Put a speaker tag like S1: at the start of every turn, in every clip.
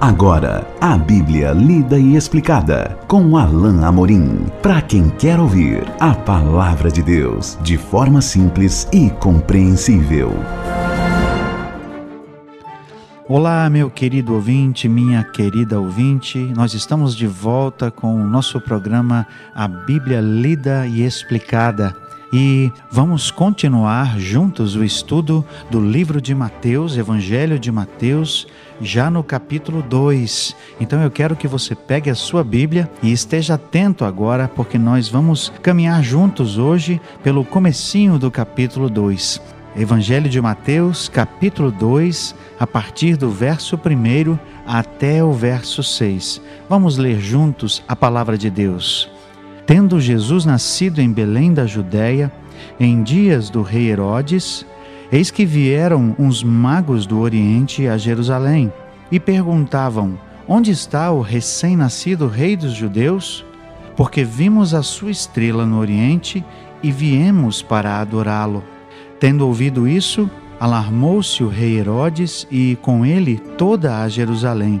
S1: Agora, a Bíblia lida e explicada com Alain Amorim. Para quem quer ouvir a palavra de Deus de forma simples e compreensível.
S2: Olá, meu querido ouvinte, minha querida ouvinte. Nós estamos de volta com o nosso programa A Bíblia lida e explicada e vamos continuar juntos o estudo do livro de Mateus, Evangelho de Mateus, já no capítulo 2. Então eu quero que você pegue a sua Bíblia e esteja atento agora, porque nós vamos caminhar juntos hoje pelo comecinho do capítulo 2. Evangelho de Mateus, capítulo 2, a partir do verso 1 até o verso 6. Vamos ler juntos a palavra de Deus. Tendo Jesus nascido em Belém da Judéia, em dias do rei Herodes, eis que vieram uns magos do Oriente a Jerusalém e perguntavam: Onde está o recém-nascido rei dos judeus? Porque vimos a sua estrela no Oriente e viemos para adorá-lo. Tendo ouvido isso, alarmou-se o rei Herodes e com ele toda a Jerusalém.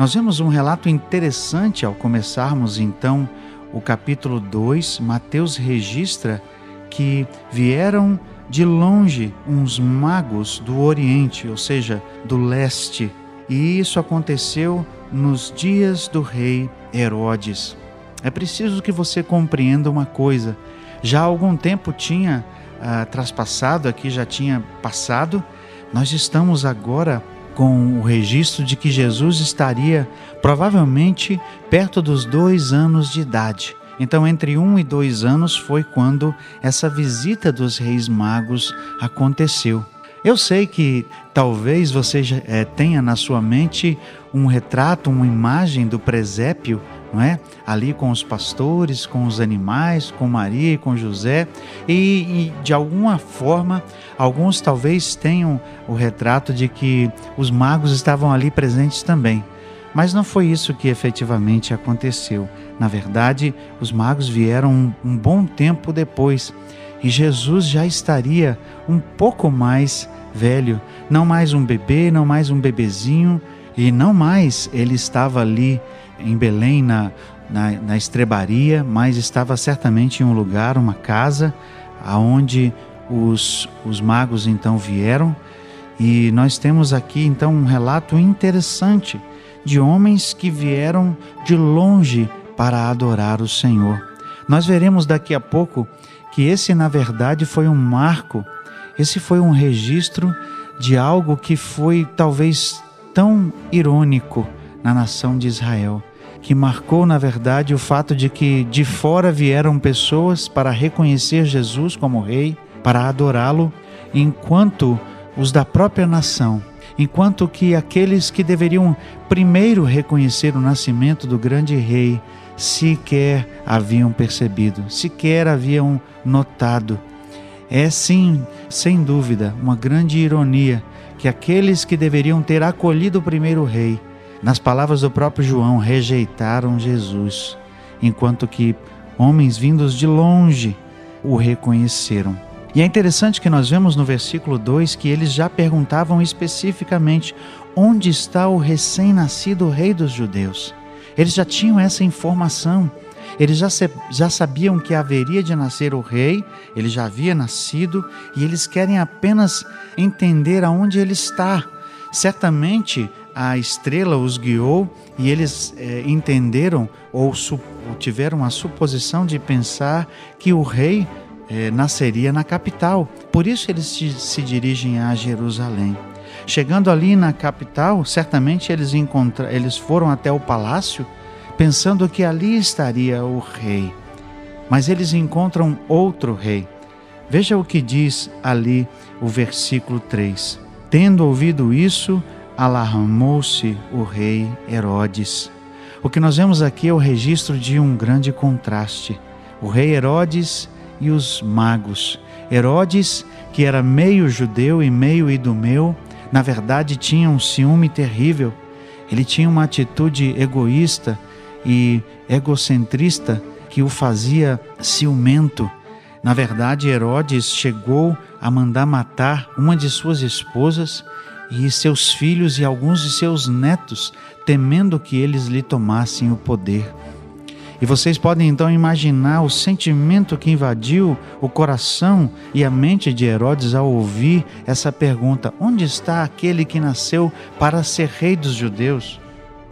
S2: Nós vemos um relato interessante ao começarmos então o capítulo 2. Mateus registra que vieram de longe uns magos do Oriente, ou seja, do leste, e isso aconteceu nos dias do rei Herodes. É preciso que você compreenda uma coisa. Já há algum tempo tinha ah, traspassado, aqui já tinha passado, nós estamos agora com o registro de que Jesus estaria provavelmente perto dos dois anos de idade. Então, entre um e dois anos foi quando essa visita dos Reis Magos aconteceu. Eu sei que talvez você é, tenha na sua mente um retrato, uma imagem do presépio não é? Ali com os pastores, com os animais, com Maria e com José, e, e, de alguma forma, alguns talvez tenham o retrato de que os magos estavam ali presentes também. Mas não foi isso que efetivamente aconteceu. Na verdade, os magos vieram um, um bom tempo depois e Jesus já estaria um pouco mais velho, não mais um bebê, não mais um bebezinho, e não mais ele estava ali em Belém, na, na, na estrebaria, mas estava certamente em um lugar, uma casa, aonde os, os magos então vieram. E nós temos aqui então um relato interessante de homens que vieram de longe para adorar o Senhor. Nós veremos daqui a pouco que esse, na verdade, foi um marco, esse foi um registro de algo que foi talvez tão irônico na nação de Israel que marcou, na verdade, o fato de que de fora vieram pessoas para reconhecer Jesus como Rei, para adorá-lo, enquanto os da própria nação, enquanto que aqueles que deveriam primeiro reconhecer o nascimento do grande Rei sequer haviam percebido, sequer haviam notado. É sim, sem dúvida, uma grande ironia que aqueles que deveriam ter acolhido o primeiro Rei nas palavras do próprio João, rejeitaram Jesus, enquanto que homens vindos de longe o reconheceram. E é interessante que nós vemos no versículo 2 que eles já perguntavam especificamente: onde está o recém-nascido rei dos judeus? Eles já tinham essa informação. Eles já, já sabiam que haveria de nascer o rei, ele já havia nascido, e eles querem apenas entender aonde ele está. Certamente a estrela os guiou e eles é, entenderam ou, tiveram a suposição de pensar que o rei é, nasceria na capital. Por isso eles se, se dirigem a Jerusalém. Chegando ali na capital, certamente eles, eles foram até o palácio pensando que ali estaria o rei. Mas eles encontram outro rei. Veja o que diz ali o versículo 3. Tendo ouvido isso, alarmou-se o rei Herodes. O que nós vemos aqui é o registro de um grande contraste. O rei Herodes e os magos. Herodes, que era meio judeu e meio idumeu, na verdade tinha um ciúme terrível. Ele tinha uma atitude egoísta e egocentrista que o fazia ciumento. Na verdade, Herodes chegou a mandar matar uma de suas esposas e seus filhos e alguns de seus netos, temendo que eles lhe tomassem o poder. E vocês podem então imaginar o sentimento que invadiu o coração e a mente de Herodes ao ouvir essa pergunta: Onde está aquele que nasceu para ser rei dos judeus?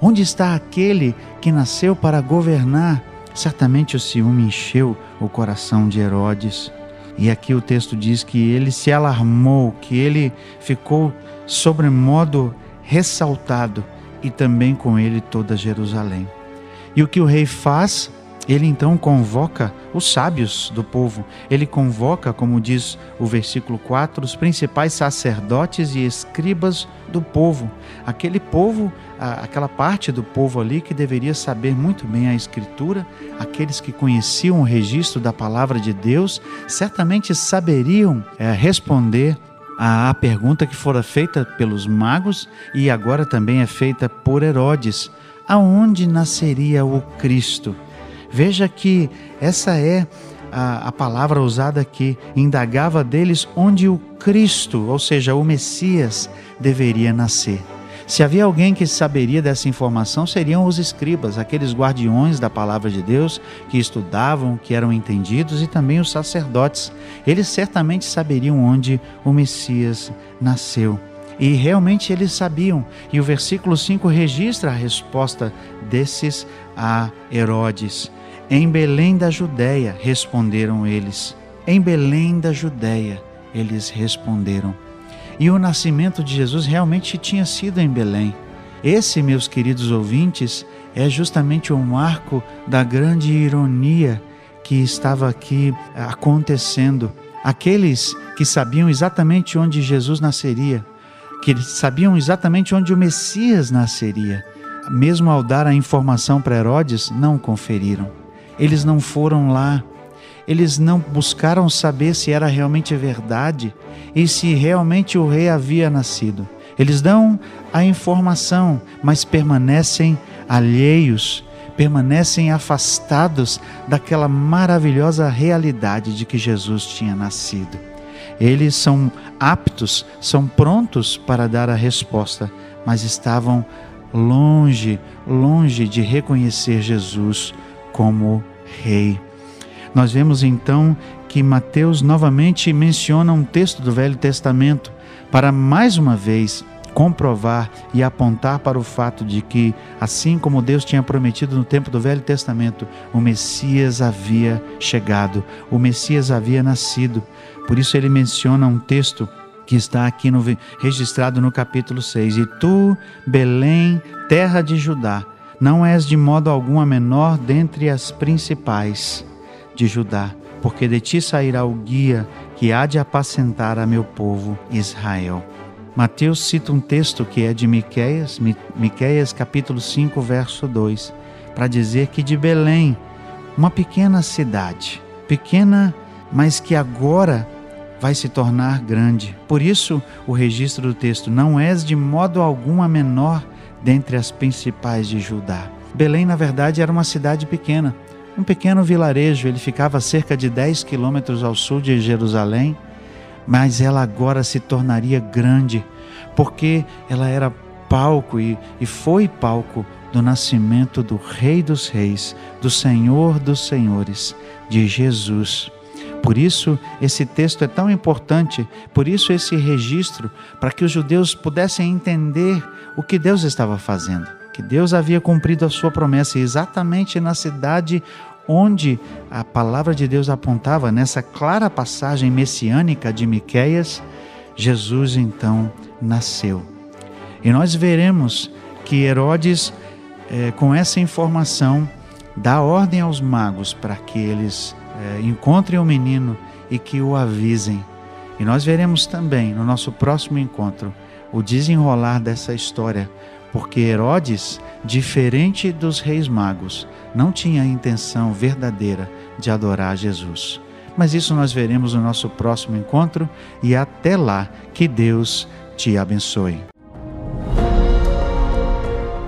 S2: Onde está aquele que nasceu para governar? Certamente o ciúme encheu o coração de Herodes. E aqui o texto diz que ele se alarmou, que ele ficou sobremodo ressaltado e também com ele toda Jerusalém. E o que o rei faz? Ele então convoca os sábios do povo. Ele convoca, como diz o versículo 4, os principais sacerdotes e escribas do povo. Aquele povo, aquela parte do povo ali que deveria saber muito bem a Escritura, aqueles que conheciam o registro da palavra de Deus, certamente saberiam é, responder à pergunta que fora feita pelos magos e agora também é feita por Herodes aonde nasceria o Cristo? Veja que essa é a, a, palavra usada aqui, indagava deles onde o Cristo, ou seja, o Messias, deveria nascer. Se havia alguém que saberia dessa informação, seriam os escribas, aqueles guardiões da palavra de Deus que estudavam, que eram entendidos, e também os sacerdotes. Eles certamente saberiam onde o Messias nasceu. E realmente eles sabiam. E o versículo 5 registra a resposta desses a Herodes. Em Belém da Judéia, responderam eles. Em Belém da Judéia, eles responderam. E o nascimento de Jesus realmente tinha sido em Belém. Esse, meus queridos ouvintes, é justamente o marco da grande ironia que estava aqui acontecendo. Aqueles que sabiam exatamente onde Jesus nasceria, que sabiam exatamente onde o Messias nasceria. Mesmo ao dar a informação para Herodes, não conferiram. Eles não foram lá. Eles não buscaram saber se era realmente verdade e se realmente o rei havia nascido. Eles dão a informação, mas permanecem alheios, permanecem afastados daquela maravilhosa realidade de que Jesus tinha nascido. Eles são aptos, são prontos para dar a resposta, mas estavam longe, longe de reconhecer Jesus como Rei. Nós vemos então que Mateus novamente menciona um texto do Velho Testamento para mais uma vez comprovar e apontar para o fato de que, assim como Deus tinha prometido no tempo do Velho Testamento, o Messias havia chegado, o Messias havia nascido. Por isso ele menciona um texto que está aqui no, registrado no capítulo 6. E tu, Belém, terra de Judá, não és de modo algum a menor dentre as principais de Judá, porque de ti sairá o guia que há de apacentar a meu povo Israel. Mateus cita um texto que é de Miqueias, Miqueias capítulo 5, verso 2, para dizer que de Belém, uma pequena cidade, pequena, mas que agora vai se tornar grande. Por isso, o registro do texto não és de modo algum a menor dentre as principais de Judá. Belém, na verdade, era uma cidade pequena, um pequeno vilarejo, ele ficava a cerca de 10 quilômetros ao sul de Jerusalém mas ela agora se tornaria grande, porque ela era palco e, e foi palco do nascimento do Rei dos Reis, do Senhor dos Senhores, de Jesus. Por isso, esse texto é tão importante, por isso, esse registro, para que os judeus pudessem entender o que Deus estava fazendo, que Deus havia cumprido a sua promessa exatamente na cidade onde a palavra de Deus apontava nessa clara passagem messiânica de Miqueias, Jesus então nasceu. E nós veremos que Herodes, eh, com essa informação, dá ordem aos magos para que eles eh, encontrem o menino e que o avisem. E nós veremos também no nosso próximo encontro o desenrolar dessa história, porque Herodes, diferente dos reis magos, não tinha a intenção verdadeira de adorar Jesus. Mas isso nós veremos no nosso próximo encontro e até lá que Deus te abençoe.